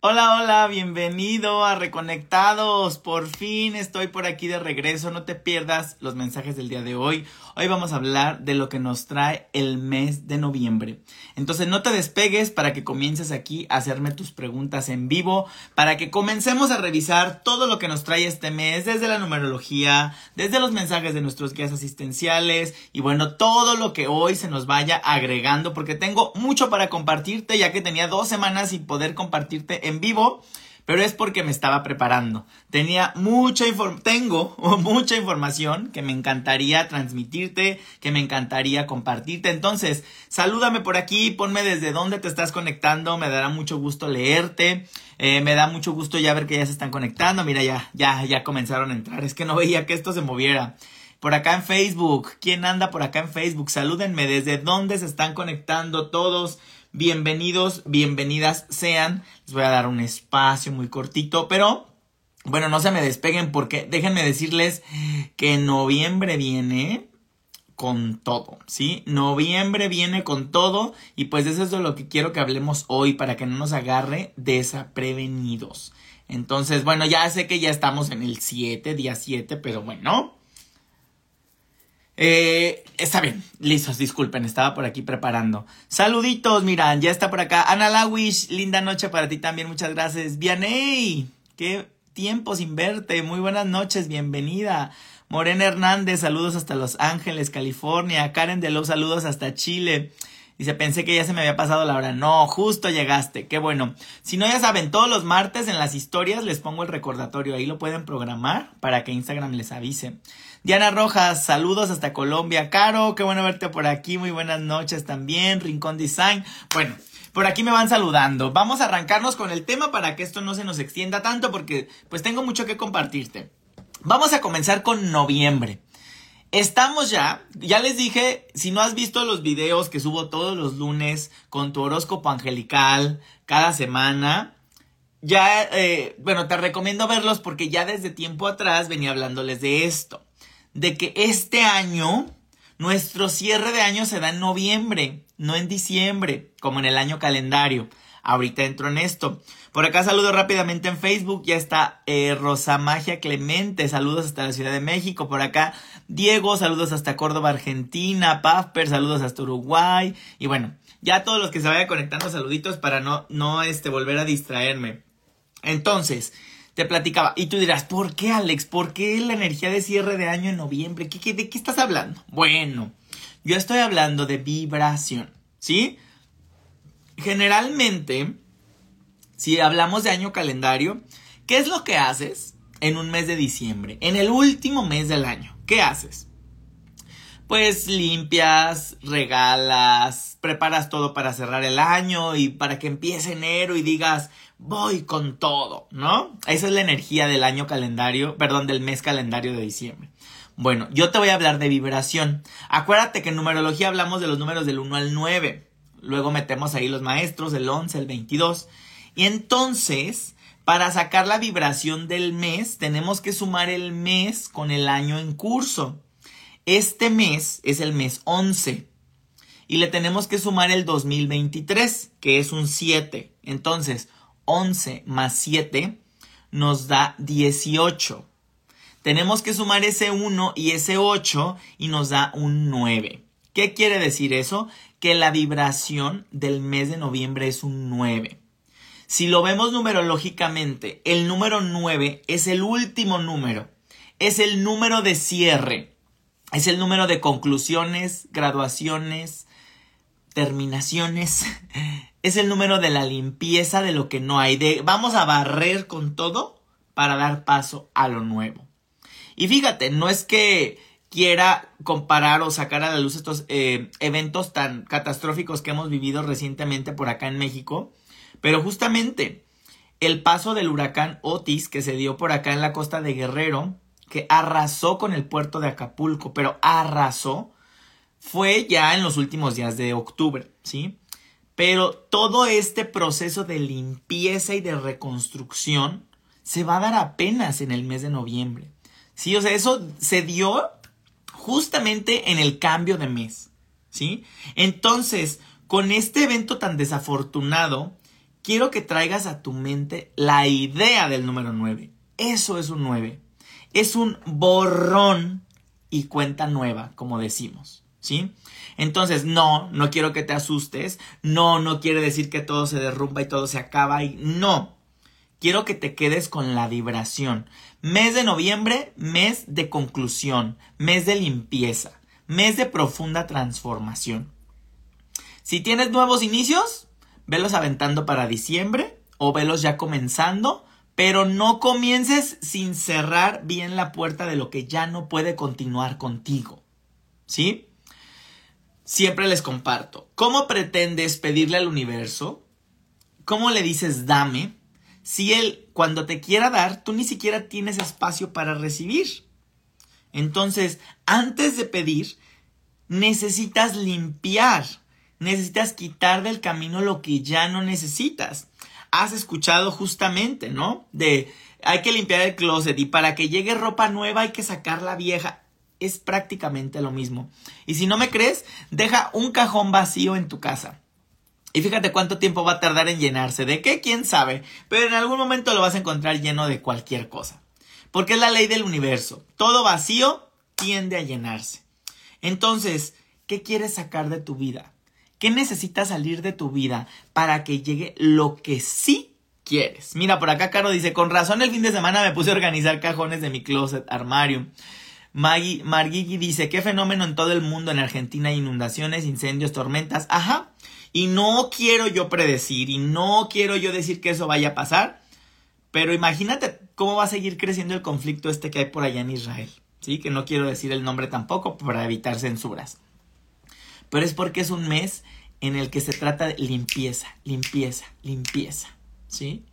Hola, hola, bienvenido a Reconectados. Por fin estoy por aquí de regreso. No te pierdas los mensajes del día de hoy. Hoy vamos a hablar de lo que nos trae el mes de noviembre. Entonces no te despegues para que comiences aquí a hacerme tus preguntas en vivo, para que comencemos a revisar todo lo que nos trae este mes, desde la numerología, desde los mensajes de nuestros guías asistenciales y bueno, todo lo que hoy se nos vaya agregando, porque tengo mucho para compartirte, ya que tenía dos semanas sin poder compartirte en vivo, pero es porque me estaba preparando. Tenía mucha tengo mucha información que me encantaría transmitirte, que me encantaría compartirte. Entonces, salúdame por aquí, ponme desde dónde te estás conectando, me dará mucho gusto leerte. Eh, me da mucho gusto ya ver que ya se están conectando. Mira, ya, ya, ya comenzaron a entrar. Es que no veía que esto se moviera. Por acá en Facebook. ¿Quién anda por acá en Facebook? Salúdenme desde dónde se están conectando todos. Bienvenidos, bienvenidas sean. Les voy a dar un espacio muy cortito, pero bueno, no se me despeguen porque déjenme decirles que noviembre viene con todo, ¿sí? Noviembre viene con todo y pues eso es de lo que quiero que hablemos hoy para que no nos agarre desaprevenidos. Entonces, bueno, ya sé que ya estamos en el 7, día 7, pero bueno, eh, está bien, listos, disculpen, estaba por aquí preparando. Saluditos, miran, ya está por acá. Ana Lawish, linda noche para ti también, muchas gracias. Vianey, qué tiempo sin verte, muy buenas noches, bienvenida. Morena Hernández, saludos hasta Los Ángeles, California. Karen de los saludos hasta Chile. Dice, pensé que ya se me había pasado la hora. No, justo llegaste. Qué bueno. Si no, ya saben, todos los martes en las historias les pongo el recordatorio. Ahí lo pueden programar para que Instagram les avise. Diana Rojas, saludos hasta Colombia. Caro, qué bueno verte por aquí. Muy buenas noches también. Rincón Design. Bueno, por aquí me van saludando. Vamos a arrancarnos con el tema para que esto no se nos extienda tanto porque pues tengo mucho que compartirte. Vamos a comenzar con noviembre. Estamos ya, ya les dije, si no has visto los videos que subo todos los lunes con tu horóscopo angelical cada semana, ya, eh, bueno, te recomiendo verlos porque ya desde tiempo atrás venía hablándoles de esto, de que este año, nuestro cierre de año se da en noviembre, no en diciembre, como en el año calendario. Ahorita entro en esto. Por acá saludo rápidamente en Facebook. Ya está eh, Rosa Magia Clemente. Saludos hasta la Ciudad de México. Por acá Diego. Saludos hasta Córdoba, Argentina. Pafper. Saludos hasta Uruguay. Y bueno, ya todos los que se vayan conectando, saluditos para no, no este, volver a distraerme. Entonces, te platicaba. Y tú dirás, ¿por qué, Alex? ¿Por qué la energía de cierre de año en noviembre? ¿Qué, qué, de qué estás hablando? Bueno, yo estoy hablando de vibración. ¿Sí? generalmente, si hablamos de año calendario, ¿qué es lo que haces en un mes de diciembre? En el último mes del año, ¿qué haces? Pues limpias, regalas, preparas todo para cerrar el año y para que empiece enero y digas, voy con todo, ¿no? Esa es la energía del año calendario, perdón, del mes calendario de diciembre. Bueno, yo te voy a hablar de vibración. Acuérdate que en numerología hablamos de los números del 1 al 9. Luego metemos ahí los maestros, el 11, el 22. Y entonces, para sacar la vibración del mes, tenemos que sumar el mes con el año en curso. Este mes es el mes 11. Y le tenemos que sumar el 2023, que es un 7. Entonces, 11 más 7 nos da 18. Tenemos que sumar ese 1 y ese 8 y nos da un 9. ¿Qué quiere decir eso? que la vibración del mes de noviembre es un 9. Si lo vemos numerológicamente, el número 9 es el último número, es el número de cierre, es el número de conclusiones, graduaciones, terminaciones, es el número de la limpieza de lo que no hay, de vamos a barrer con todo para dar paso a lo nuevo. Y fíjate, no es que quiera comparar o sacar a la luz estos eh, eventos tan catastróficos que hemos vivido recientemente por acá en México. Pero justamente el paso del huracán Otis que se dio por acá en la costa de Guerrero, que arrasó con el puerto de Acapulco, pero arrasó, fue ya en los últimos días de octubre, ¿sí? Pero todo este proceso de limpieza y de reconstrucción se va a dar apenas en el mes de noviembre. Sí, o sea, eso se dio justamente en el cambio de mes, ¿sí? Entonces, con este evento tan desafortunado, quiero que traigas a tu mente la idea del número 9. Eso es un 9. Es un borrón y cuenta nueva, como decimos, ¿sí? Entonces, no, no quiero que te asustes, no, no quiere decir que todo se derrumba y todo se acaba y no. Quiero que te quedes con la vibración. Mes de noviembre, mes de conclusión, mes de limpieza, mes de profunda transformación. Si tienes nuevos inicios, velos aventando para diciembre o velos ya comenzando, pero no comiences sin cerrar bien la puerta de lo que ya no puede continuar contigo. ¿Sí? Siempre les comparto. ¿Cómo pretendes pedirle al universo? ¿Cómo le dices dame? Si él, cuando te quiera dar, tú ni siquiera tienes espacio para recibir. Entonces, antes de pedir, necesitas limpiar necesitas quitar del camino lo que ya no necesitas. Has escuchado justamente, ¿no? De hay que limpiar el closet y para que llegue ropa nueva hay que sacar la vieja. Es prácticamente lo mismo. Y si no me crees, deja un cajón vacío en tu casa. Y fíjate cuánto tiempo va a tardar en llenarse. ¿De qué? ¿Quién sabe? Pero en algún momento lo vas a encontrar lleno de cualquier cosa. Porque es la ley del universo. Todo vacío tiende a llenarse. Entonces, ¿qué quieres sacar de tu vida? ¿Qué necesitas salir de tu vida para que llegue lo que sí quieres? Mira, por acá Caro dice, con razón el fin de semana me puse a organizar cajones de mi closet, armario. Maggie, Margigi dice, qué fenómeno en todo el mundo, en Argentina inundaciones, incendios, tormentas. Ajá. Y no quiero yo predecir y no quiero yo decir que eso vaya a pasar. Pero imagínate cómo va a seguir creciendo el conflicto este que hay por allá en Israel. Sí, que no quiero decir el nombre tampoco para evitar censuras pero es porque es un mes en el que se trata de limpieza, limpieza, limpieza, ¿sí?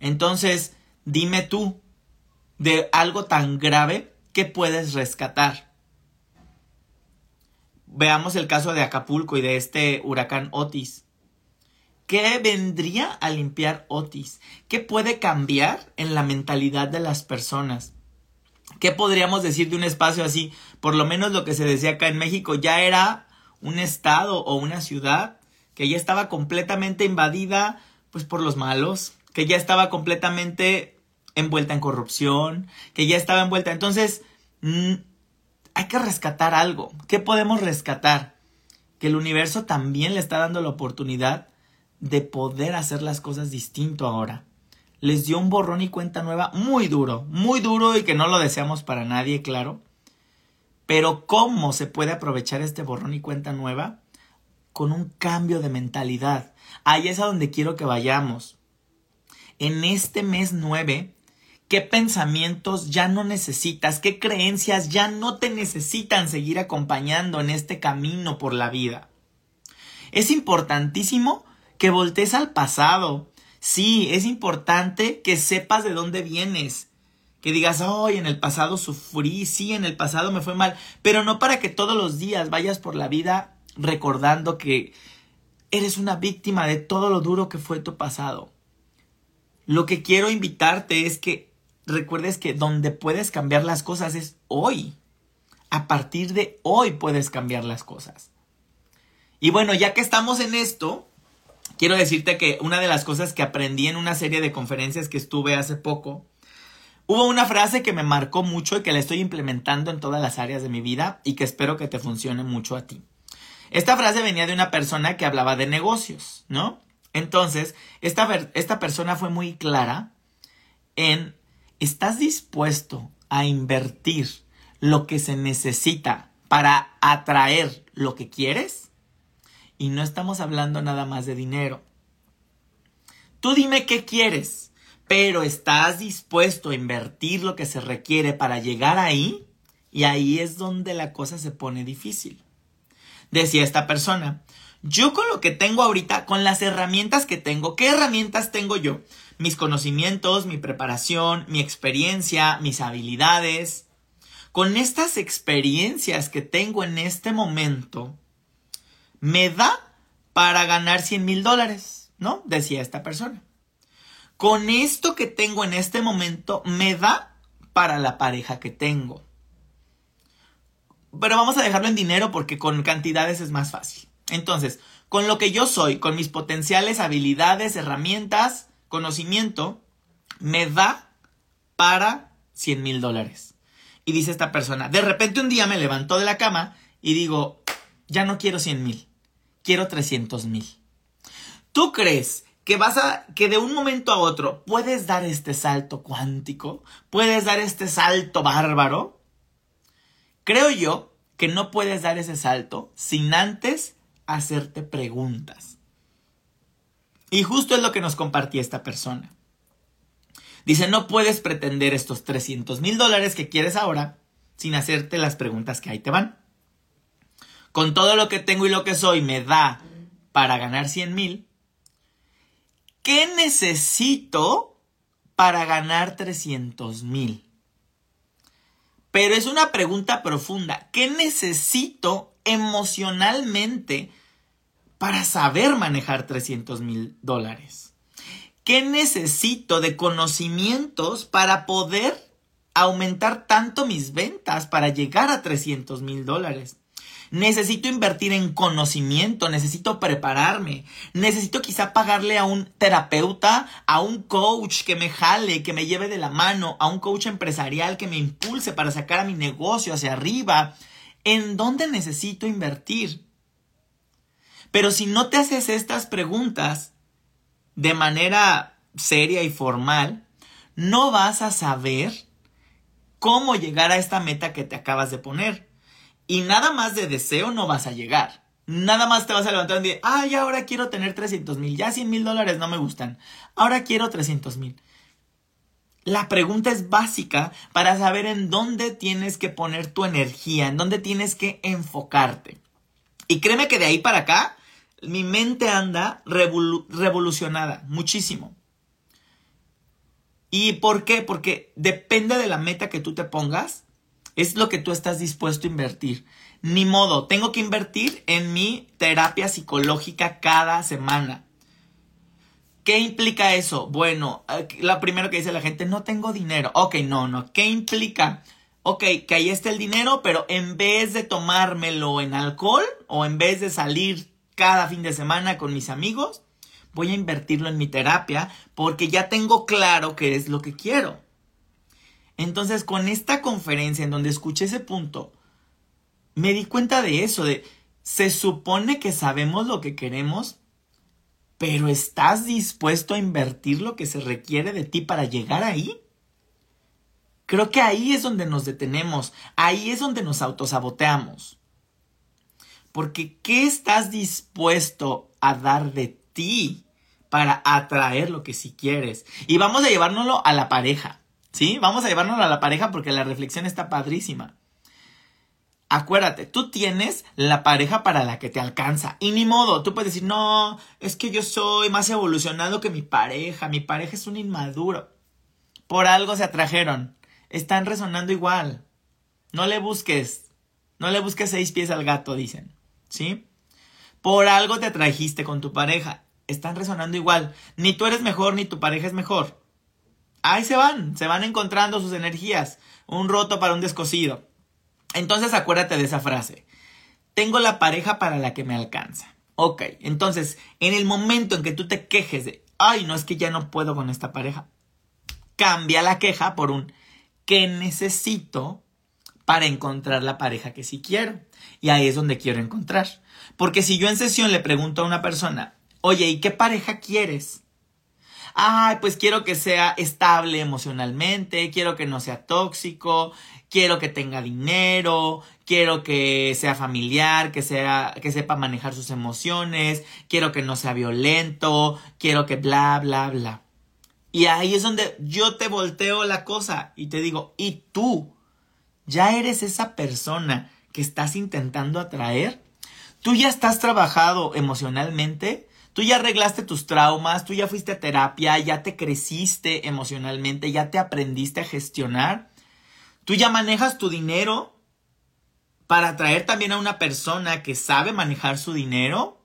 Entonces, dime tú, de algo tan grave, ¿qué puedes rescatar? Veamos el caso de Acapulco y de este huracán Otis. ¿Qué vendría a limpiar Otis? ¿Qué puede cambiar en la mentalidad de las personas? ¿Qué podríamos decir de un espacio así? Por lo menos lo que se decía acá en México ya era un estado o una ciudad que ya estaba completamente invadida pues por los malos, que ya estaba completamente envuelta en corrupción, que ya estaba envuelta. Entonces, mm, hay que rescatar algo. ¿Qué podemos rescatar? Que el universo también le está dando la oportunidad de poder hacer las cosas distinto ahora. Les dio un borrón y cuenta nueva muy duro, muy duro y que no lo deseamos para nadie, claro. Pero ¿cómo se puede aprovechar este borrón y cuenta nueva? Con un cambio de mentalidad. Ahí es a donde quiero que vayamos. En este mes 9, ¿qué pensamientos ya no necesitas? ¿Qué creencias ya no te necesitan seguir acompañando en este camino por la vida? Es importantísimo que voltees al pasado. Sí, es importante que sepas de dónde vienes que digas, hoy en el pasado sufrí, sí, en el pasado me fue mal, pero no para que todos los días vayas por la vida recordando que eres una víctima de todo lo duro que fue tu pasado. Lo que quiero invitarte es que recuerdes que donde puedes cambiar las cosas es hoy. A partir de hoy puedes cambiar las cosas. Y bueno, ya que estamos en esto, quiero decirte que una de las cosas que aprendí en una serie de conferencias que estuve hace poco Hubo una frase que me marcó mucho y que la estoy implementando en todas las áreas de mi vida y que espero que te funcione mucho a ti. Esta frase venía de una persona que hablaba de negocios, ¿no? Entonces, esta, esta persona fue muy clara en, ¿estás dispuesto a invertir lo que se necesita para atraer lo que quieres? Y no estamos hablando nada más de dinero. Tú dime qué quieres pero estás dispuesto a invertir lo que se requiere para llegar ahí, y ahí es donde la cosa se pone difícil. Decía esta persona, yo con lo que tengo ahorita, con las herramientas que tengo, ¿qué herramientas tengo yo? Mis conocimientos, mi preparación, mi experiencia, mis habilidades. Con estas experiencias que tengo en este momento, me da para ganar 100 mil dólares, ¿no? Decía esta persona con esto que tengo en este momento me da para la pareja que tengo. Pero vamos a dejarlo en dinero porque con cantidades es más fácil. Entonces, con lo que yo soy, con mis potenciales, habilidades, herramientas, conocimiento, me da para 100 mil dólares. Y dice esta persona, de repente un día me levantó de la cama y digo, ya no quiero 100 mil, quiero 300 mil. ¿Tú crees que vas a, que de un momento a otro puedes dar este salto cuántico? ¿Puedes dar este salto bárbaro? Creo yo que no puedes dar ese salto sin antes hacerte preguntas. Y justo es lo que nos compartía esta persona. Dice, no puedes pretender estos 300 mil dólares que quieres ahora sin hacerte las preguntas que ahí te van. Con todo lo que tengo y lo que soy me da para ganar 100 mil. ¿Qué necesito para ganar 300 mil? Pero es una pregunta profunda. ¿Qué necesito emocionalmente para saber manejar 300 mil dólares? ¿Qué necesito de conocimientos para poder aumentar tanto mis ventas para llegar a 300 mil dólares? Necesito invertir en conocimiento, necesito prepararme, necesito quizá pagarle a un terapeuta, a un coach que me jale, que me lleve de la mano, a un coach empresarial que me impulse para sacar a mi negocio hacia arriba. ¿En dónde necesito invertir? Pero si no te haces estas preguntas de manera seria y formal, no vas a saber cómo llegar a esta meta que te acabas de poner. Y nada más de deseo no vas a llegar. Nada más te vas a levantar y decir, ay, ahora quiero tener 300 mil, ya 100 mil dólares no me gustan, ahora quiero 300 mil. La pregunta es básica para saber en dónde tienes que poner tu energía, en dónde tienes que enfocarte. Y créeme que de ahí para acá mi mente anda revolucionada, muchísimo. ¿Y por qué? Porque depende de la meta que tú te pongas, es lo que tú estás dispuesto a invertir. Ni modo, tengo que invertir en mi terapia psicológica cada semana. ¿Qué implica eso? Bueno, lo primero que dice la gente, no tengo dinero. Ok, no, no. ¿Qué implica? Ok, que ahí está el dinero, pero en vez de tomármelo en alcohol o en vez de salir cada fin de semana con mis amigos, voy a invertirlo en mi terapia porque ya tengo claro qué es lo que quiero. Entonces, con esta conferencia en donde escuché ese punto, me di cuenta de eso, de se supone que sabemos lo que queremos, pero ¿estás dispuesto a invertir lo que se requiere de ti para llegar ahí? Creo que ahí es donde nos detenemos, ahí es donde nos autosaboteamos. Porque ¿qué estás dispuesto a dar de ti para atraer lo que sí quieres? Y vamos a llevárnoslo a la pareja, ¿sí? Vamos a llevárnoslo a la pareja porque la reflexión está padrísima. Acuérdate, tú tienes la pareja para la que te alcanza. Y ni modo, tú puedes decir, no, es que yo soy más evolucionado que mi pareja. Mi pareja es un inmaduro. Por algo se atrajeron. Están resonando igual. No le busques. No le busques seis pies al gato, dicen. ¿Sí? Por algo te atrajiste con tu pareja. Están resonando igual. Ni tú eres mejor ni tu pareja es mejor. Ahí se van, se van encontrando sus energías. Un roto para un descosido. Entonces acuérdate de esa frase. Tengo la pareja para la que me alcanza. Ok, entonces en el momento en que tú te quejes de, ay, no es que ya no puedo con esta pareja, cambia la queja por un, ¿qué necesito para encontrar la pareja que sí quiero? Y ahí es donde quiero encontrar. Porque si yo en sesión le pregunto a una persona, oye, ¿y qué pareja quieres? Ay, pues quiero que sea estable emocionalmente, quiero que no sea tóxico, quiero que tenga dinero, quiero que sea familiar, que sea que sepa manejar sus emociones, quiero que no sea violento, quiero que bla bla bla. Y ahí es donde yo te volteo la cosa y te digo, "¿Y tú ya eres esa persona que estás intentando atraer, tú ya estás trabajado emocionalmente, tú ya arreglaste tus traumas, tú ya fuiste a terapia, ya te creciste emocionalmente, ya te aprendiste a gestionar, tú ya manejas tu dinero para atraer también a una persona que sabe manejar su dinero.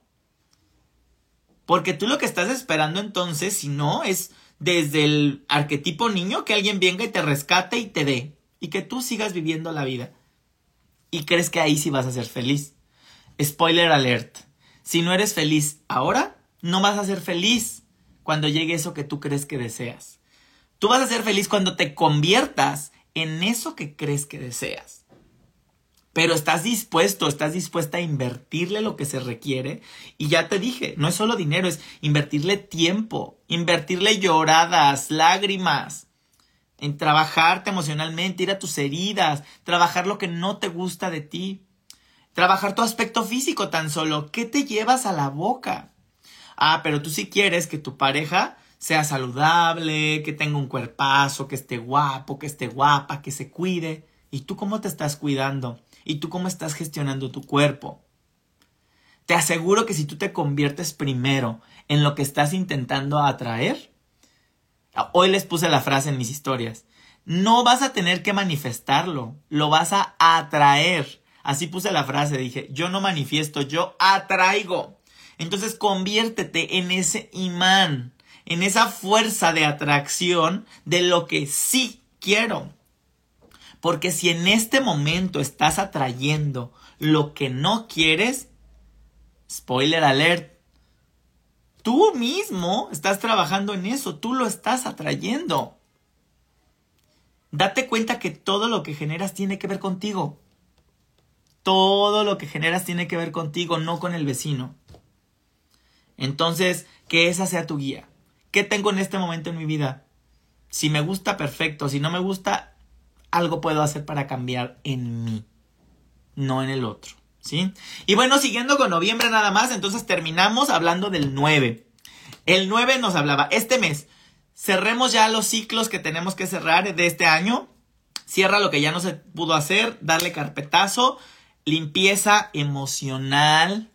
Porque tú lo que estás esperando entonces, si no, es desde el arquetipo niño que alguien venga y te rescate y te dé. Y que tú sigas viviendo la vida y crees que ahí sí vas a ser feliz. Spoiler alert. Si no eres feliz ahora, no vas a ser feliz cuando llegue eso que tú crees que deseas. Tú vas a ser feliz cuando te conviertas en eso que crees que deseas. Pero estás dispuesto, estás dispuesta a invertirle lo que se requiere. Y ya te dije, no es solo dinero, es invertirle tiempo, invertirle lloradas, lágrimas, en trabajarte emocionalmente, ir a tus heridas, trabajar lo que no te gusta de ti, trabajar tu aspecto físico tan solo. ¿Qué te llevas a la boca? Ah, pero tú sí quieres que tu pareja sea saludable, que tenga un cuerpazo, que esté guapo, que esté guapa, que se cuide. ¿Y tú cómo te estás cuidando? ¿Y tú cómo estás gestionando tu cuerpo? Te aseguro que si tú te conviertes primero en lo que estás intentando atraer, hoy les puse la frase en mis historias, no vas a tener que manifestarlo, lo vas a atraer. Así puse la frase, dije, yo no manifiesto, yo atraigo. Entonces conviértete en ese imán en esa fuerza de atracción de lo que sí quiero. Porque si en este momento estás atrayendo lo que no quieres, spoiler alert, tú mismo estás trabajando en eso, tú lo estás atrayendo. Date cuenta que todo lo que generas tiene que ver contigo. Todo lo que generas tiene que ver contigo, no con el vecino. Entonces, que esa sea tu guía. ¿Qué tengo en este momento en mi vida? Si me gusta, perfecto. Si no me gusta, algo puedo hacer para cambiar en mí, no en el otro. ¿Sí? Y bueno, siguiendo con noviembre nada más, entonces terminamos hablando del 9. El 9 nos hablaba, este mes, cerremos ya los ciclos que tenemos que cerrar de este año. Cierra lo que ya no se pudo hacer, darle carpetazo, limpieza emocional.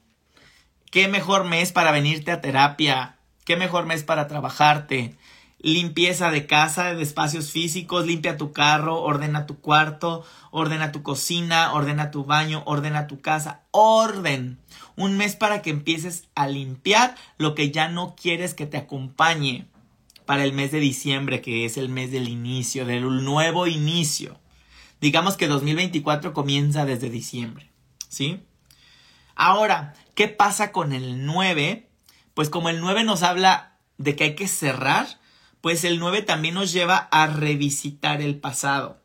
¿Qué mejor mes para venirte a terapia? ¿Qué mejor mes para trabajarte? Limpieza de casa, de espacios físicos, limpia tu carro, ordena tu cuarto, ordena tu cocina, ordena tu baño, ordena tu casa, orden. Un mes para que empieces a limpiar lo que ya no quieres que te acompañe para el mes de diciembre, que es el mes del inicio, del nuevo inicio. Digamos que 2024 comienza desde diciembre, ¿sí? Ahora, ¿qué pasa con el 9? pues como el 9 nos habla de que hay que cerrar, pues el 9 también nos lleva a revisitar el pasado.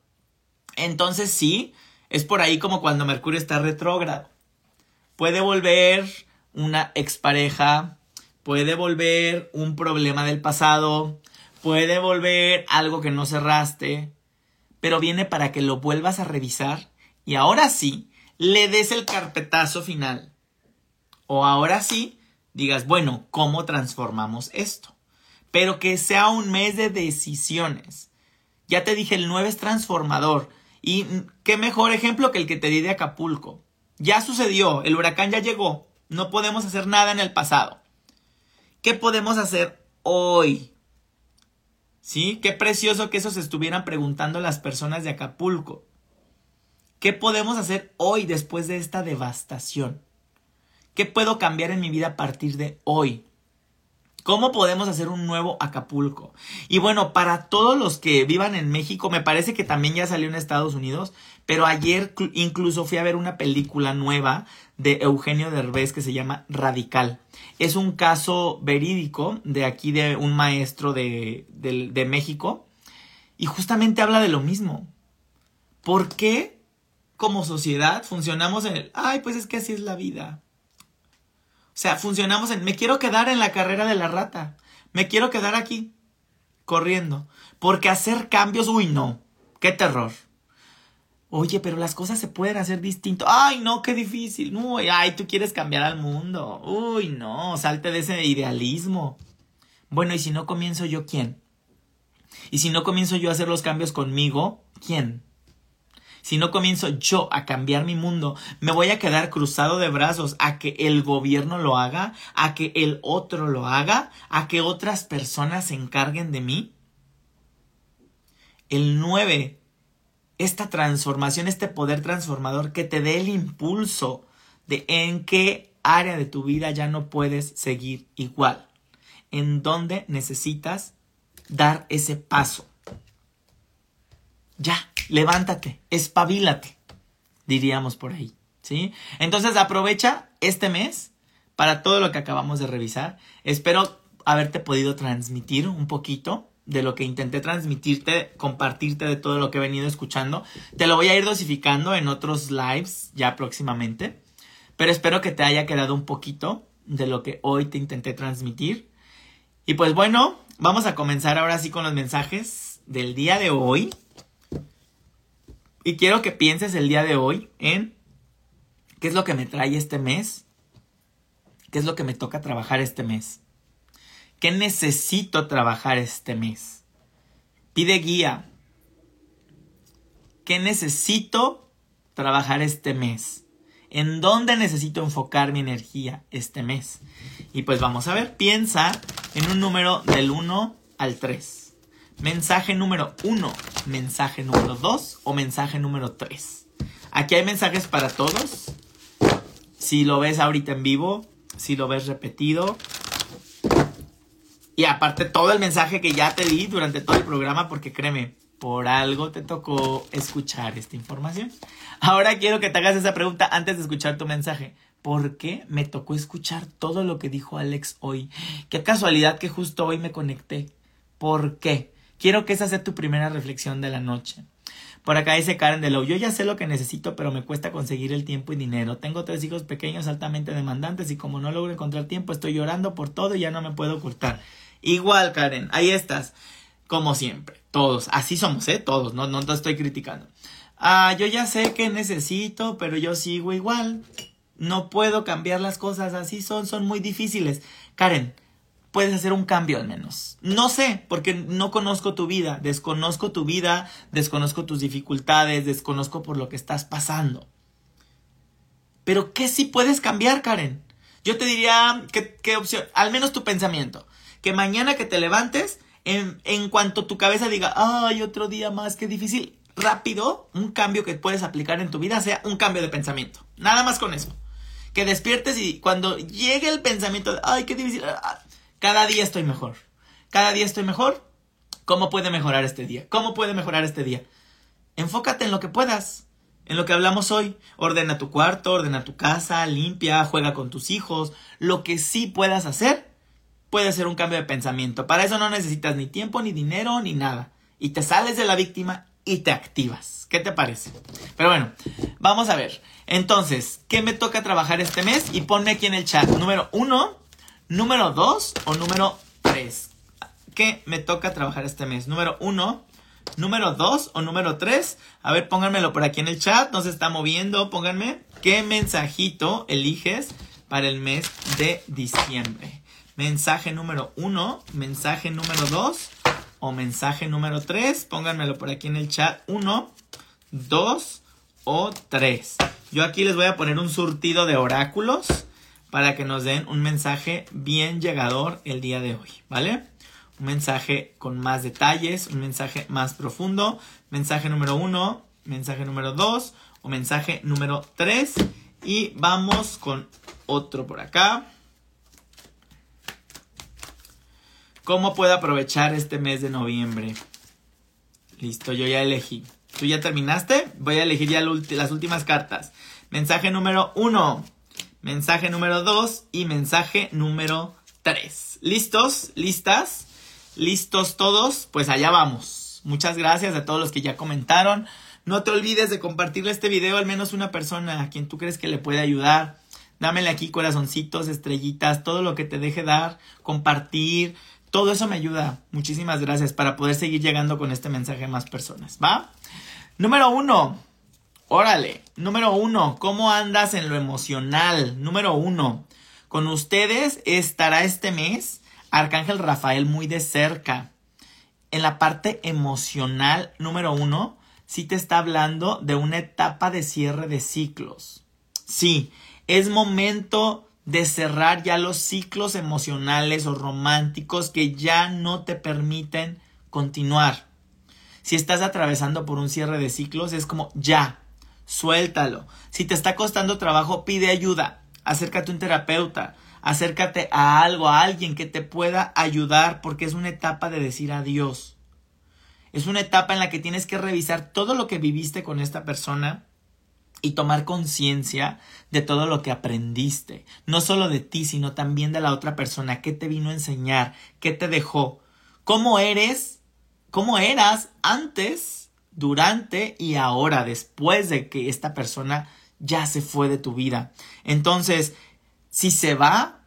Entonces sí, es por ahí como cuando Mercurio está retrógrado. Puede volver una expareja, puede volver un problema del pasado, puede volver algo que no cerraste, pero viene para que lo vuelvas a revisar y ahora sí le des el carpetazo final. O ahora sí digas, bueno, ¿cómo transformamos esto? Pero que sea un mes de decisiones. Ya te dije, el 9 es transformador. Y qué mejor ejemplo que el que te di de Acapulco. Ya sucedió, el huracán ya llegó. No podemos hacer nada en el pasado. ¿Qué podemos hacer hoy? ¿Sí? Qué precioso que eso se estuvieran preguntando las personas de Acapulco. ¿Qué podemos hacer hoy después de esta devastación? ¿Qué puedo cambiar en mi vida a partir de hoy? ¿Cómo podemos hacer un nuevo Acapulco? Y bueno, para todos los que vivan en México, me parece que también ya salió en Estados Unidos, pero ayer incluso fui a ver una película nueva de Eugenio Derbez que se llama Radical. Es un caso verídico de aquí de un maestro de, de México y justamente habla de lo mismo. ¿Por qué como sociedad funcionamos en el, ay, pues es que así es la vida? O sea, funcionamos en, me quiero quedar en la carrera de la rata. Me quiero quedar aquí, corriendo. Porque hacer cambios, uy, no. Qué terror. Oye, pero las cosas se pueden hacer distinto. Ay, no, qué difícil. Uy, ay, tú quieres cambiar al mundo. Uy, no, salte de ese idealismo. Bueno, y si no comienzo yo, ¿quién? Y si no comienzo yo a hacer los cambios conmigo, ¿quién? Si no comienzo yo a cambiar mi mundo, me voy a quedar cruzado de brazos a que el gobierno lo haga, a que el otro lo haga, a que otras personas se encarguen de mí. El 9, esta transformación, este poder transformador que te dé el impulso de en qué área de tu vida ya no puedes seguir igual, en dónde necesitas dar ese paso. Ya, levántate, espabilate, diríamos por ahí, ¿sí? Entonces aprovecha este mes para todo lo que acabamos de revisar. Espero haberte podido transmitir un poquito de lo que intenté transmitirte, compartirte de todo lo que he venido escuchando. Te lo voy a ir dosificando en otros lives ya próximamente. Pero espero que te haya quedado un poquito de lo que hoy te intenté transmitir. Y pues bueno, vamos a comenzar ahora sí con los mensajes del día de hoy. Y quiero que pienses el día de hoy en qué es lo que me trae este mes, qué es lo que me toca trabajar este mes. ¿Qué necesito trabajar este mes? Pide guía. ¿Qué necesito trabajar este mes? ¿En dónde necesito enfocar mi energía este mes? Y pues vamos a ver, piensa en un número del 1 al 3. Mensaje número 1, mensaje número 2 o mensaje número 3. Aquí hay mensajes para todos. Si lo ves ahorita en vivo, si lo ves repetido, y aparte todo el mensaje que ya te di durante todo el programa, porque créeme, por algo te tocó escuchar esta información. Ahora quiero que te hagas esa pregunta antes de escuchar tu mensaje. ¿Por qué me tocó escuchar todo lo que dijo Alex hoy? Qué casualidad que justo hoy me conecté. ¿Por qué? Quiero que esa sea tu primera reflexión de la noche. Por acá dice Karen de Low, yo ya sé lo que necesito, pero me cuesta conseguir el tiempo y dinero. Tengo tres hijos pequeños altamente demandantes y como no logro encontrar tiempo, estoy llorando por todo y ya no me puedo ocultar. Igual, Karen, ahí estás. Como siempre, todos. Así somos, ¿eh? Todos, no, no te estoy criticando. Ah, yo ya sé que necesito, pero yo sigo igual. No puedo cambiar las cosas, así son, son muy difíciles. Karen, puedes hacer un cambio al menos. No sé, porque no conozco tu vida, desconozco tu vida, desconozco tus dificultades, desconozco por lo que estás pasando. Pero ¿qué sí puedes cambiar, Karen? Yo te diría, ¿qué, qué opción? Al menos tu pensamiento que mañana que te levantes, en, en cuanto tu cabeza diga, ay, otro día más, qué difícil, rápido, un cambio que puedes aplicar en tu vida sea un cambio de pensamiento. Nada más con eso. Que despiertes y cuando llegue el pensamiento de, ay, qué difícil, cada día estoy mejor. Cada día estoy mejor. ¿Cómo puede mejorar este día? ¿Cómo puede mejorar este día? Enfócate en lo que puedas. En lo que hablamos hoy. Ordena tu cuarto, ordena tu casa, limpia, juega con tus hijos. Lo que sí puedas hacer puede ser un cambio de pensamiento. Para eso no necesitas ni tiempo, ni dinero, ni nada. Y te sales de la víctima y te activas. ¿Qué te parece? Pero bueno, vamos a ver. Entonces, ¿qué me toca trabajar este mes? Y ponme aquí en el chat. Número uno, número dos o número tres. ¿Qué me toca trabajar este mes? Número uno, número dos o número tres. A ver, pónganmelo por aquí en el chat. No se está moviendo. Pónganme qué mensajito eliges para el mes de diciembre mensaje número uno, mensaje número dos o mensaje número tres. Pónganmelo por aquí en el chat. Uno, dos o tres. Yo aquí les voy a poner un surtido de oráculos para que nos den un mensaje bien llegador el día de hoy, ¿vale? Un mensaje con más detalles, un mensaje más profundo. Mensaje número uno, mensaje número dos o mensaje número tres. Y vamos con otro por acá. ¿Cómo puedo aprovechar este mes de noviembre? Listo, yo ya elegí. ¿Tú ya terminaste? Voy a elegir ya las últimas cartas. Mensaje número uno, mensaje número dos y mensaje número tres. ¿Listos? ¿Listas? ¿Listos todos? Pues allá vamos. Muchas gracias a todos los que ya comentaron. No te olvides de compartirle este video al menos una persona a quien tú crees que le puede ayudar. Dámele aquí corazoncitos, estrellitas, todo lo que te deje dar, compartir, todo eso me ayuda. Muchísimas gracias para poder seguir llegando con este mensaje a más personas. ¿Va? Número uno. Órale. Número uno. ¿Cómo andas en lo emocional? Número uno. Con ustedes estará este mes Arcángel Rafael muy de cerca. En la parte emocional, número uno, sí te está hablando de una etapa de cierre de ciclos. Sí, es momento de cerrar ya los ciclos emocionales o románticos que ya no te permiten continuar. Si estás atravesando por un cierre de ciclos, es como ya, suéltalo. Si te está costando trabajo, pide ayuda. Acércate a un terapeuta. Acércate a algo, a alguien que te pueda ayudar porque es una etapa de decir adiós. Es una etapa en la que tienes que revisar todo lo que viviste con esta persona y tomar conciencia de todo lo que aprendiste, no solo de ti, sino también de la otra persona, qué te vino a enseñar, qué te dejó, cómo eres, cómo eras antes, durante y ahora, después de que esta persona ya se fue de tu vida. Entonces, si se va,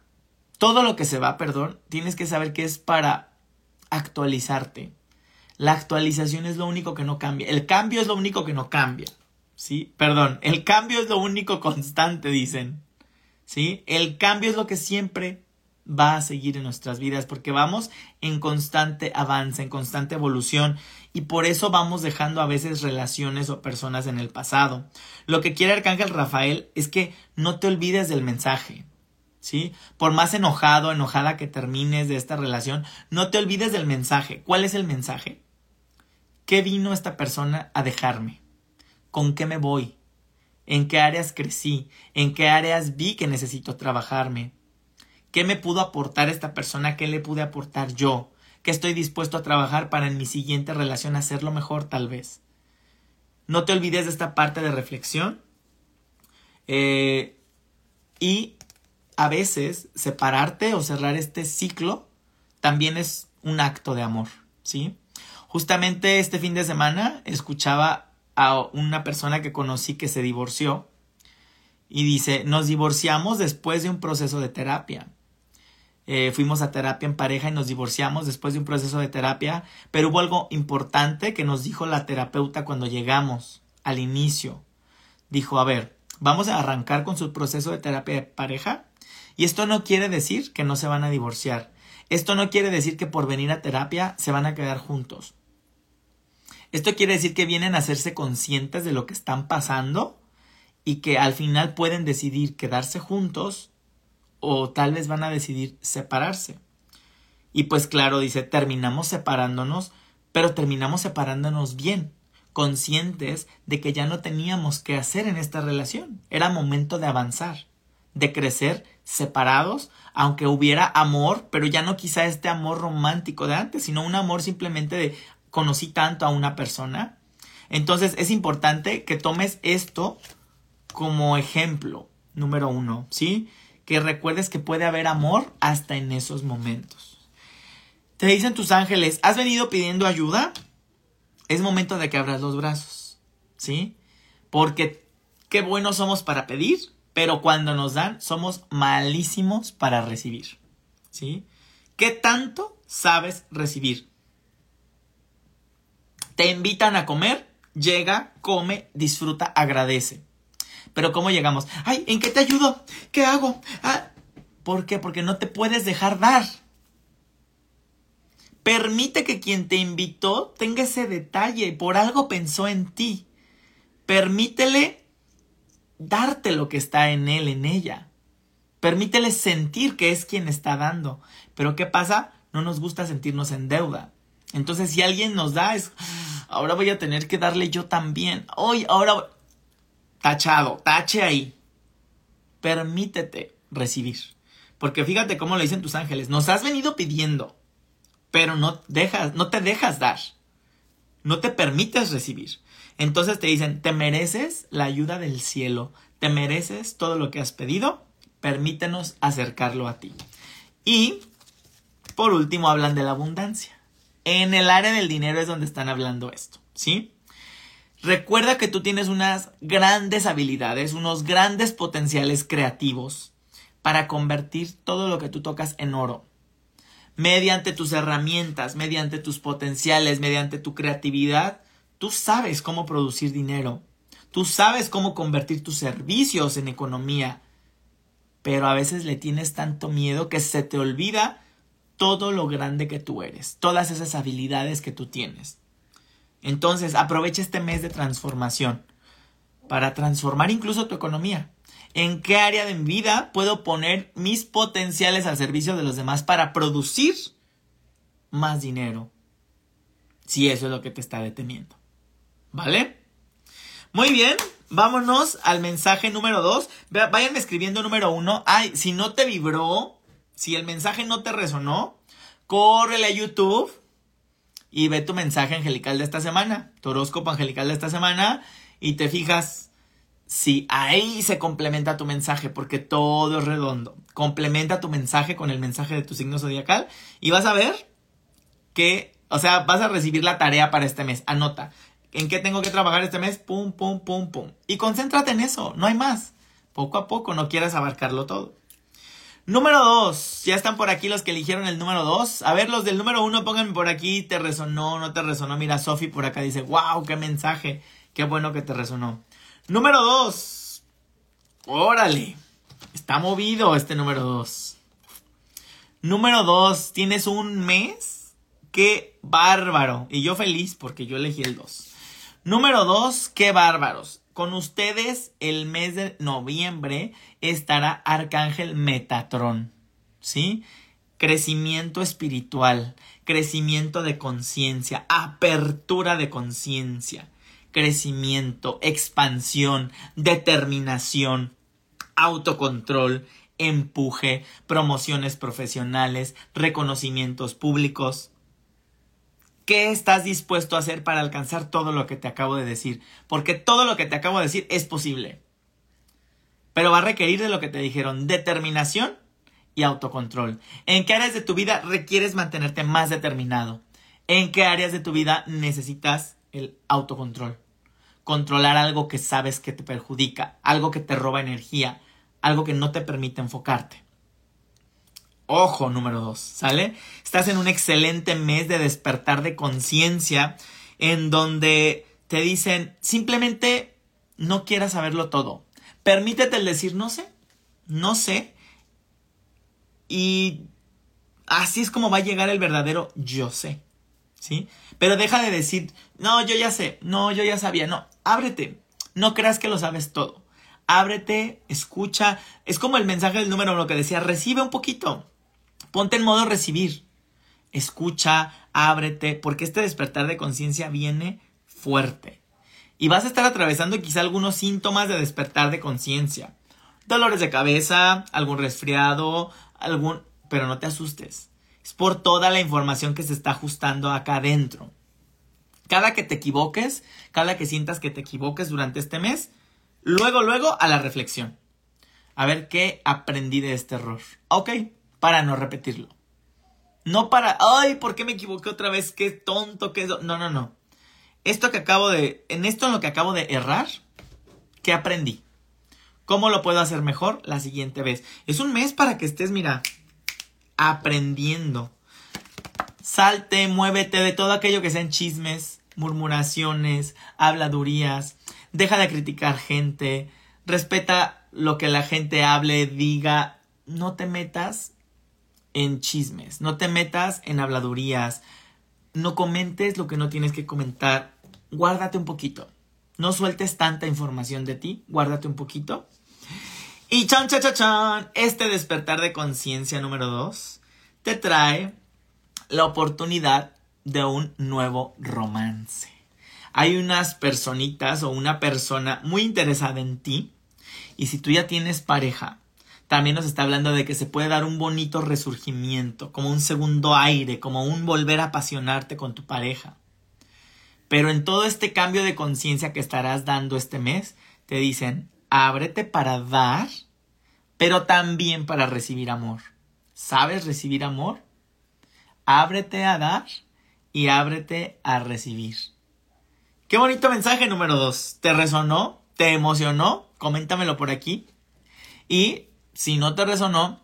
todo lo que se va, perdón, tienes que saber que es para actualizarte. La actualización es lo único que no cambia. El cambio es lo único que no cambia. ¿sí? Perdón, el cambio es lo único constante, dicen. ¿Sí? El cambio es lo que siempre va a seguir en nuestras vidas porque vamos en constante avance, en constante evolución y por eso vamos dejando a veces relaciones o personas en el pasado. Lo que quiere Arcángel Rafael es que no te olvides del mensaje. ¿Sí? Por más enojado, enojada que termines de esta relación, no te olvides del mensaje. ¿Cuál es el mensaje? ¿Qué vino esta persona a dejarme? con qué me voy, en qué áreas crecí, en qué áreas vi que necesito trabajarme, qué me pudo aportar esta persona, qué le pude aportar yo, qué estoy dispuesto a trabajar para en mi siguiente relación hacerlo mejor tal vez. No te olvides de esta parte de reflexión eh, y a veces separarte o cerrar este ciclo también es un acto de amor, ¿sí? Justamente este fin de semana escuchaba a una persona que conocí que se divorció y dice, nos divorciamos después de un proceso de terapia. Eh, fuimos a terapia en pareja y nos divorciamos después de un proceso de terapia, pero hubo algo importante que nos dijo la terapeuta cuando llegamos al inicio. Dijo, a ver, vamos a arrancar con su proceso de terapia de pareja y esto no quiere decir que no se van a divorciar. Esto no quiere decir que por venir a terapia se van a quedar juntos. Esto quiere decir que vienen a hacerse conscientes de lo que están pasando y que al final pueden decidir quedarse juntos o tal vez van a decidir separarse. Y pues claro, dice, terminamos separándonos, pero terminamos separándonos bien, conscientes de que ya no teníamos que hacer en esta relación. Era momento de avanzar, de crecer separados, aunque hubiera amor, pero ya no quizá este amor romántico de antes, sino un amor simplemente de conocí tanto a una persona. Entonces es importante que tomes esto como ejemplo, número uno, ¿sí? Que recuerdes que puede haber amor hasta en esos momentos. Te dicen tus ángeles, ¿has venido pidiendo ayuda? Es momento de que abras los brazos, ¿sí? Porque qué buenos somos para pedir, pero cuando nos dan somos malísimos para recibir, ¿sí? ¿Qué tanto sabes recibir? Te invitan a comer, llega, come, disfruta, agradece. Pero ¿cómo llegamos? Ay, ¿en qué te ayudo? ¿Qué hago? Ah, ¿Por qué? Porque no te puedes dejar dar. Permite que quien te invitó tenga ese detalle, por algo pensó en ti. Permítele darte lo que está en él, en ella. Permítele sentir que es quien está dando. Pero ¿qué pasa? No nos gusta sentirnos en deuda. Entonces, si alguien nos da, es, ahora voy a tener que darle yo también. Hoy, ahora, tachado, tache ahí. Permítete recibir. Porque fíjate cómo lo dicen tus ángeles. Nos has venido pidiendo, pero no, dejas, no te dejas dar. No te permites recibir. Entonces te dicen, te mereces la ayuda del cielo. Te mereces todo lo que has pedido. Permítenos acercarlo a ti. Y, por último, hablan de la abundancia. En el área del dinero es donde están hablando esto, ¿sí? Recuerda que tú tienes unas grandes habilidades, unos grandes potenciales creativos para convertir todo lo que tú tocas en oro. Mediante tus herramientas, mediante tus potenciales, mediante tu creatividad, tú sabes cómo producir dinero. Tú sabes cómo convertir tus servicios en economía. Pero a veces le tienes tanto miedo que se te olvida todo lo grande que tú eres, todas esas habilidades que tú tienes. Entonces, aprovecha este mes de transformación para transformar incluso tu economía. ¿En qué área de mi vida puedo poner mis potenciales al servicio de los demás para producir más dinero? Si eso es lo que te está deteniendo. ¿Vale? Muy bien, vámonos al mensaje número dos. Vayan escribiendo número uno. Ay, si no te vibró, si el mensaje no te resonó, córrele a YouTube y ve tu mensaje angelical de esta semana, tu horóscopo angelical de esta semana y te fijas Sí, ahí se complementa tu mensaje porque todo es redondo. Complementa tu mensaje con el mensaje de tu signo zodiacal y vas a ver que, o sea, vas a recibir la tarea para este mes. Anota, ¿en qué tengo que trabajar este mes? Pum, pum, pum, pum. Y concéntrate en eso, no hay más. Poco a poco, no quieras abarcarlo todo. Número 2. Ya están por aquí los que eligieron el número 2. A ver, los del número 1, pónganme por aquí. ¿Te resonó? ¿No te resonó? Mira, Sofi por acá dice, wow, qué mensaje. Qué bueno que te resonó. Número 2. Órale. Está movido este número 2. Número 2. Tienes un mes. Qué bárbaro. Y yo feliz porque yo elegí el 2. Número 2. Qué bárbaros. Con ustedes el mes de noviembre estará Arcángel Metatrón, ¿sí? Crecimiento espiritual, crecimiento de conciencia, apertura de conciencia, crecimiento, expansión, determinación, autocontrol, empuje, promociones profesionales, reconocimientos públicos, ¿Qué estás dispuesto a hacer para alcanzar todo lo que te acabo de decir? Porque todo lo que te acabo de decir es posible. Pero va a requerir de lo que te dijeron, determinación y autocontrol. ¿En qué áreas de tu vida requieres mantenerte más determinado? ¿En qué áreas de tu vida necesitas el autocontrol? Controlar algo que sabes que te perjudica, algo que te roba energía, algo que no te permite enfocarte. Ojo número dos, ¿sale? Estás en un excelente mes de despertar de conciencia en donde te dicen simplemente no quieras saberlo todo. Permítete el decir no sé, no sé. Y así es como va a llegar el verdadero yo sé. ¿Sí? Pero deja de decir, no, yo ya sé, no, yo ya sabía, no, ábrete, no creas que lo sabes todo. Ábrete, escucha. Es como el mensaje del número uno que decía, recibe un poquito. Ponte en modo recibir. Escucha, ábrete, porque este despertar de conciencia viene fuerte. Y vas a estar atravesando quizá algunos síntomas de despertar de conciencia. Dolores de cabeza, algún resfriado, algún... Pero no te asustes. Es por toda la información que se está ajustando acá adentro. Cada que te equivoques, cada que sientas que te equivoques durante este mes, luego, luego a la reflexión. A ver qué aprendí de este error. Ok, para no repetirlo. No para, ay, ¿por qué me equivoqué otra vez? Qué tonto, qué... No, no, no. Esto que acabo de, en esto en lo que acabo de errar, ¿qué aprendí? ¿Cómo lo puedo hacer mejor la siguiente vez? Es un mes para que estés, mira, aprendiendo. Salte, muévete de todo aquello que sean chismes, murmuraciones, habladurías. Deja de criticar gente. Respeta lo que la gente hable, diga. No te metas en chismes, no te metas en habladurías, no comentes lo que no tienes que comentar, guárdate un poquito. No sueltes tanta información de ti, guárdate un poquito. Y chan, chan, chan, chan, este despertar de conciencia número 2 te trae la oportunidad de un nuevo romance. Hay unas personitas o una persona muy interesada en ti y si tú ya tienes pareja, también nos está hablando de que se puede dar un bonito resurgimiento, como un segundo aire, como un volver a apasionarte con tu pareja. Pero en todo este cambio de conciencia que estarás dando este mes, te dicen, ábrete para dar, pero también para recibir amor. ¿Sabes recibir amor? Ábrete a dar y ábrete a recibir. Qué bonito mensaje número dos. ¿Te resonó? ¿Te emocionó? Coméntamelo por aquí. Y si no te resonó,